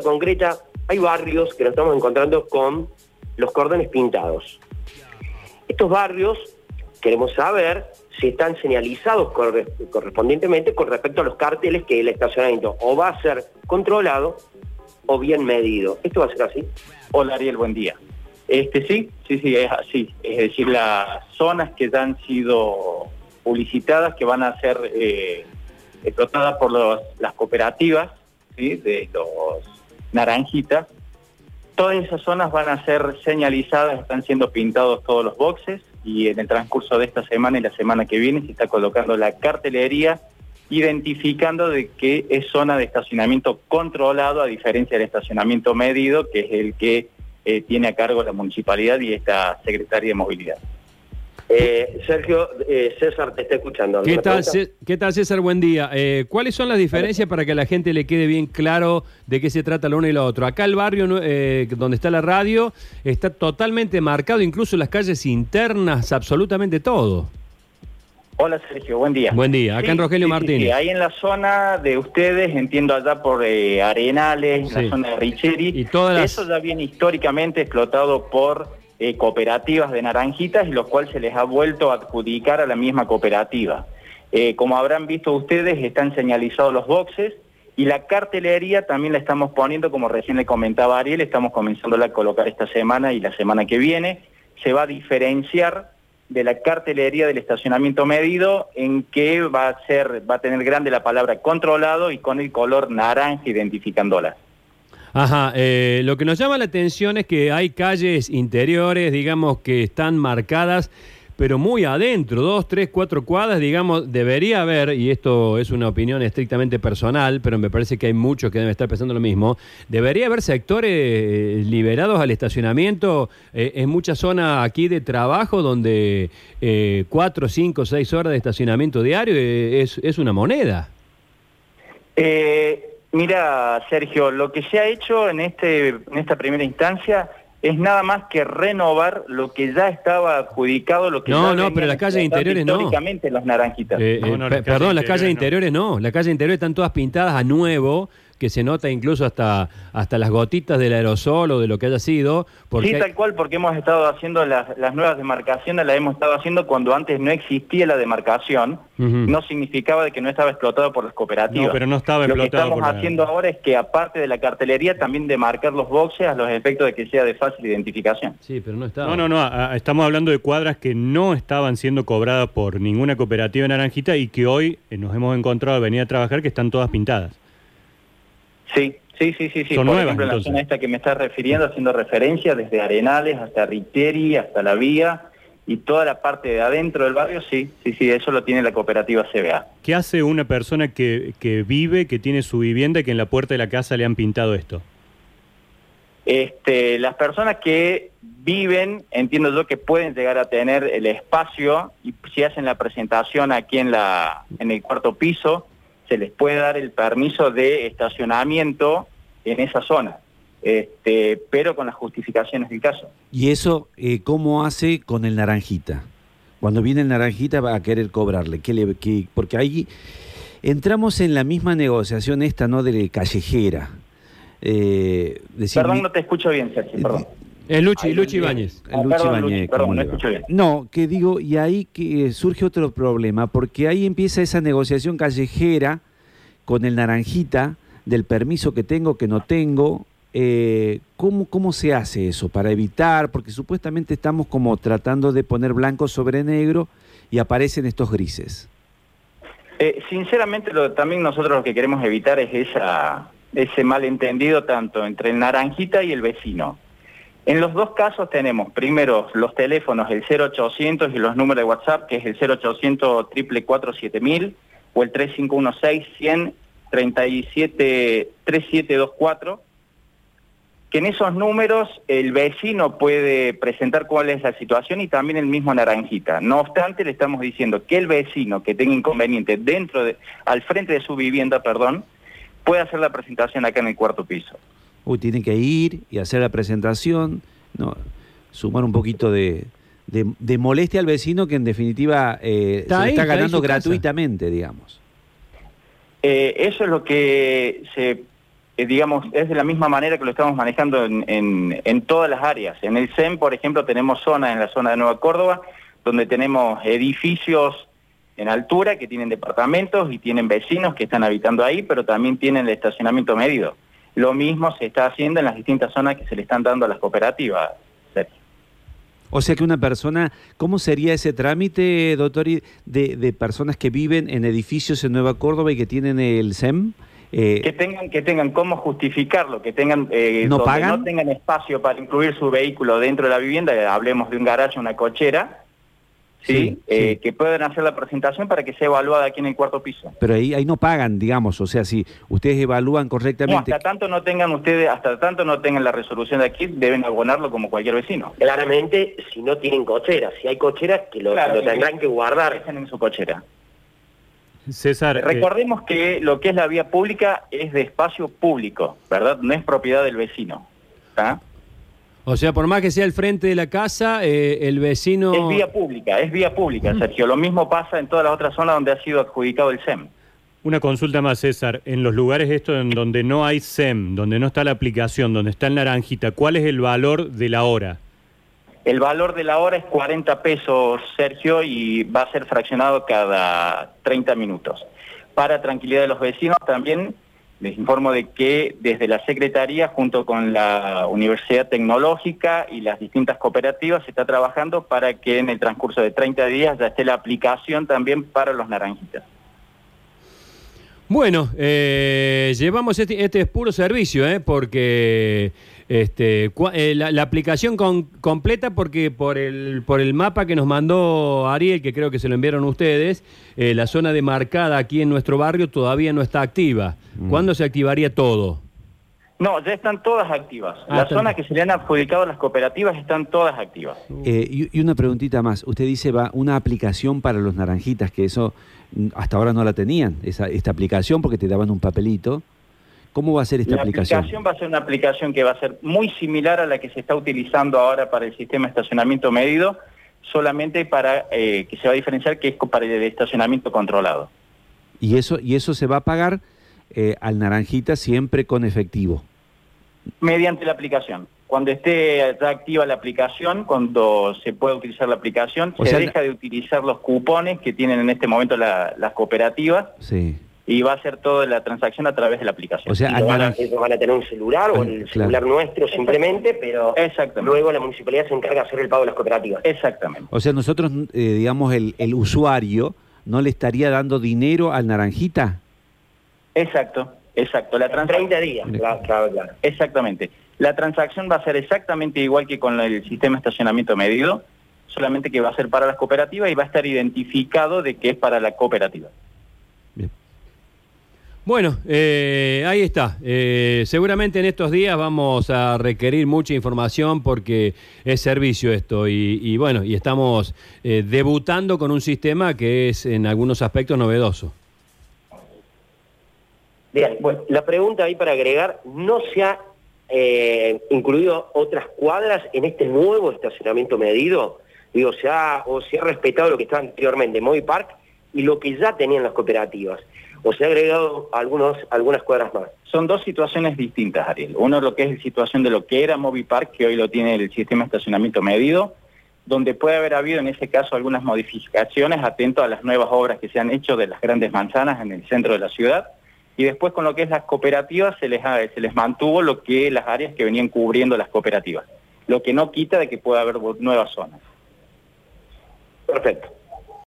concreta, hay barrios que nos estamos encontrando con los cordones pintados. Estos barrios queremos saber si están señalizados corre- correspondientemente con respecto a los carteles que el estacionamiento o va a ser controlado o bien medido. ¿Esto va a ser así? Hola Ariel, buen día. Este sí, sí, sí, es así. Es decir, las zonas que ya han sido publicitadas, que van a ser eh, explotadas por las cooperativas, ¿sí? de los naranjitas, todas esas zonas van a ser señalizadas, están siendo pintados todos los boxes y en el transcurso de esta semana y la semana que viene se está colocando la cartelería identificando de que es zona de estacionamiento controlado a diferencia del estacionamiento medido, que es el que eh, tiene a cargo la municipalidad y esta Secretaría de Movilidad. Eh, Sergio, eh, César te está escuchando. ¿Qué ¿Alguna tal, ¿Qué tal, César? Buen día. Eh, ¿Cuáles son las diferencias para que a la gente le quede bien claro de qué se trata lo uno y lo otro? Acá el barrio eh, donde está la radio está totalmente marcado, incluso las calles internas, absolutamente todo. Hola Sergio, buen día. Buen día. Acá en Rogelio Martínez. ahí en la zona de ustedes, entiendo allá por eh, Arenales, Sí. la zona de Richeri, Y todas las- eso ya viene históricamente explotado por eh, cooperativas de naranjitas y los cuales se les ha vuelto a adjudicar a la misma cooperativa. Eh, como habrán visto ustedes, están señalizados los boxes y la cartelería también la estamos poniendo, como recién le comentaba Ariel, estamos comenzándola a colocar esta semana y la semana que viene. Se va a diferenciar de la cartelería del estacionamiento medido en que va a ser, va a tener grande la palabra controlado y con el color naranja identificándola. Ajá, eh, lo que nos llama la atención es que hay calles interiores, digamos, que están marcadas, pero muy adentro, dos, tres, cuatro cuadras, digamos, debería haber, y esto es una opinión estrictamente personal, pero me parece que hay muchos que deben estar pensando lo mismo, debería haber sectores eh, liberados al estacionamiento eh, en muchas zonas aquí de trabajo donde eh, cuatro, cinco, seis horas de estacionamiento diario eh, es, es una moneda. Eh, mira, Sergio, lo que se ha hecho en, este, en esta primera instancia es nada más que renovar lo que ya estaba adjudicado, lo que No, ya no, pero las calles interiores no. históricamente los naranjitas. Eh, No, eh, no, pe- las calles perdón, las calles interiores interiores no. Las calles interiores están todas pintadas a nuevo, que se nota incluso hasta, hasta las gotitas del aerosol o de lo que haya sido. Porque Sí, tal cual, porque hemos estado haciendo las, las nuevas demarcaciones, las hemos estado haciendo cuando antes no existía la demarcación, no significaba de que no estaba explotado por las cooperativas. No, pero no estaba Lo que explotado estamos por la- haciendo ahora es que aparte de la cartelería, también demarcar los boxes a los efectos de que sea de fácil identificación. Sí, pero no está. No, no, no, a- a- estamos hablando de cuadras que no estaban siendo cobradas por ninguna cooperativa naranjita y que hoy eh, nos hemos encontrado al venir a trabajar que están todas pintadas. Sí, sí, sí, sí, sí. Son Por nuevas, ejemplo, en la entonces. zona esta que me estás refiriendo, haciendo referencia desde Arenales hasta Riteri, hasta La Vía y toda la parte de adentro del barrio, sí, sí, sí, eso lo tiene la cooperativa CBA. ¿Qué hace una persona que, que vive, que tiene su vivienda y que en la puerta de la casa le han pintado esto? Este, las personas que viven, entiendo yo que pueden llegar a tener el espacio y si hacen la presentación aquí en la en el cuarto piso, se les puede dar el permiso de estacionamiento en esa zona, este, pero con las justificaciones del caso. ¿Y eso eh, cómo hace con el naranjita? Cuando viene el naranjita va a querer cobrarle. ¿Qué le, qué- porque ahí entramos en la misma negociación esta, ¿no? De callejera. Eh, decir, Perdón, no te escucho bien, Sergio, perdón. Luchi, Ay, Luchi mío. Ibáñez. el Ah, Luchi Luchi, bien. No, que digo, y ahí que eh, surge otro problema, porque ahí empieza esa negociación callejera con el naranjita del permiso que tengo, que no tengo. Eh, ¿cómo, ¿Cómo se hace eso para evitar? Porque supuestamente estamos como tratando de poner blanco sobre negro y aparecen estos grises. Eh, sinceramente, lo, también nosotros lo que queremos evitar es esa, ese malentendido tanto entre el naranjita y el vecino. En los dos casos tenemos primero los teléfonos, el 0800 y los números de WhatsApp, que es el 0800 444 7000 o el 3516 100 37 3724 que en esos números el vecino puede presentar cuál es la situación y también el mismo Naranjita. No obstante, le estamos diciendo que el vecino que tenga inconveniente dentro de, al frente de su vivienda, perdón, puede hacer la presentación acá en el cuarto piso. Uy, tiene que ir y hacer la presentación, no, sumar un poquito de, de- de molestia al vecino que en definitiva eh, Está se ahí, está ganando casa. gratuitamente, digamos. Eh, eso es lo que se eh, digamos, es de la misma manera que lo estamos manejando en, en, en todas las áreas. En el CEM, por ejemplo, tenemos zonas en la zona de Nueva Córdoba, donde tenemos edificios en altura que tienen departamentos y tienen vecinos que están habitando ahí, pero también tienen el estacionamiento medido. Lo mismo se está haciendo en las distintas zonas que se le están dando a las cooperativas, Sergio. O sea que una persona, ¿cómo sería ese trámite, doctor, de, de personas que viven en edificios en Nueva Córdoba y que tienen el SEM? Eh, que tengan que tengan cómo justificarlo, que tengan eh, ¿No donde pagan? no tengan espacio para incluir su vehículo dentro de la vivienda, hablemos de un garaje, una cochera, sí, Sí, Eh, sí. que puedan hacer la presentación para que sea evaluada aquí en el cuarto piso. pero ahí, ahí no pagan, digamos, o sea, si ustedes evalúan No, correctamente... hasta tanto no tengan ustedes, hasta tanto no tengan la resolución de aquí, deben abonarlo como cualquier vecino. Claramente, si no tienen cocheras, si hay cocheras, que lo, Claro, lo tendrán que guardar. Dejen en su cochera. César, eh, Recordemos que lo que es la vía pública es de espacio público, ¿verdad? No es propiedad del vecino. ¿tá? O sea, por más que sea el frente de la casa, eh, el vecino... Es vía pública, es vía pública, Sergio. Lo mismo pasa en todas las otras zonas donde ha sido adjudicado el SEM. una consulta más, César. En los lugares estos en donde no hay SEM, donde no está la aplicación, donde está el naranjita, ¿cuál es el valor de la hora? El valor de la hora es 40 pesos, Sergio, y va a ser fraccionado cada 30 minutos. Para tranquilidad de los vecinos también les informo de que desde la Secretaría, junto con la Universidad Tecnológica y las distintas cooperativas, se está trabajando para que en el transcurso de 30 días ya esté la aplicación también para los naranjitas. Bueno, eh, llevamos este, este es puro servicio, ¿eh? porque este, cua- eh, la, la aplicación con- completa, porque por el, por el mapa que nos mandó Ariel, que creo que se lo enviaron ustedes, eh, la zona demarcada aquí en nuestro barrio todavía no está activa. ¿Cuándo se activaría todo? No, ya están todas activas. Ah, Las zonas que se le han adjudicado a las cooperativas están todas activas. Eh, y, y una preguntita más. Usted dice va una aplicación para los naranjitas, que eso mm, hasta ahora no la tenían, esa, esta aplicación, porque te daban un papelito. ¿Cómo va a ser esta La aplicación? aplicación va a ser una aplicación que va a ser muy similar a la que se está utilizando ahora para el sistema de estacionamiento medido, solamente para eh, que se va a diferenciar que es para el estacionamiento controlado. Y eso, y eso se va a pagar eh, al naranjita siempre con efectivo. Mediante la aplicación. Cuando esté ya activa la aplicación, cuando se pueda utilizar la aplicación, O se sea, deja de utilizar los cupones que tienen en este momento la- las cooperativas Sí. y va a ser toda la transacción a través de la aplicación. O sea, van, a, ellos van a tener un celular o el claro. celular nuestro simplemente, pero Exactamente. luego la municipalidad se encarga de hacer el pago de las cooperativas. Exactamente. O sea, nosotros, eh, digamos, el, el usuario no le estaría dando dinero al naranjita. Exacto, exacto. La transacción 30 días, claro, claro, claro. Exactamente. La transacción va a ser exactamente igual que con el sistema de estacionamiento medido, solamente que va a ser para las cooperativas y va a estar identificado de que es para la cooperativa. Bien. Bueno, eh, ahí está. Eh, seguramente en estos días vamos a requerir mucha información porque es servicio esto y, y bueno, y estamos eh, debutando con un sistema que es en algunos aspectos novedoso. Bien, la pregunta ahí para agregar, ¿no se ha eh, incluido otras cuadras en este nuevo estacionamiento medido? Digo, se ha, o se ha respetado lo que estaba anteriormente, Moby Park, y lo que ya tenían las cooperativas, o se ha agregado algunos, algunas cuadras más. Son dos situaciones distintas, Ariel. Uno lo que es la situación de lo que era Movipark, que hoy lo tiene el sistema de estacionamiento medido, donde puede haber habido en ese caso algunas modificaciones atento a las nuevas obras que se han hecho de las grandes manzanas en el centro de la ciudad. Y después con lo que es las cooperativas se les, se les mantuvo lo que las áreas que venían cubriendo las cooperativas. Lo que no quita de que pueda haber nuevas zonas. Perfecto.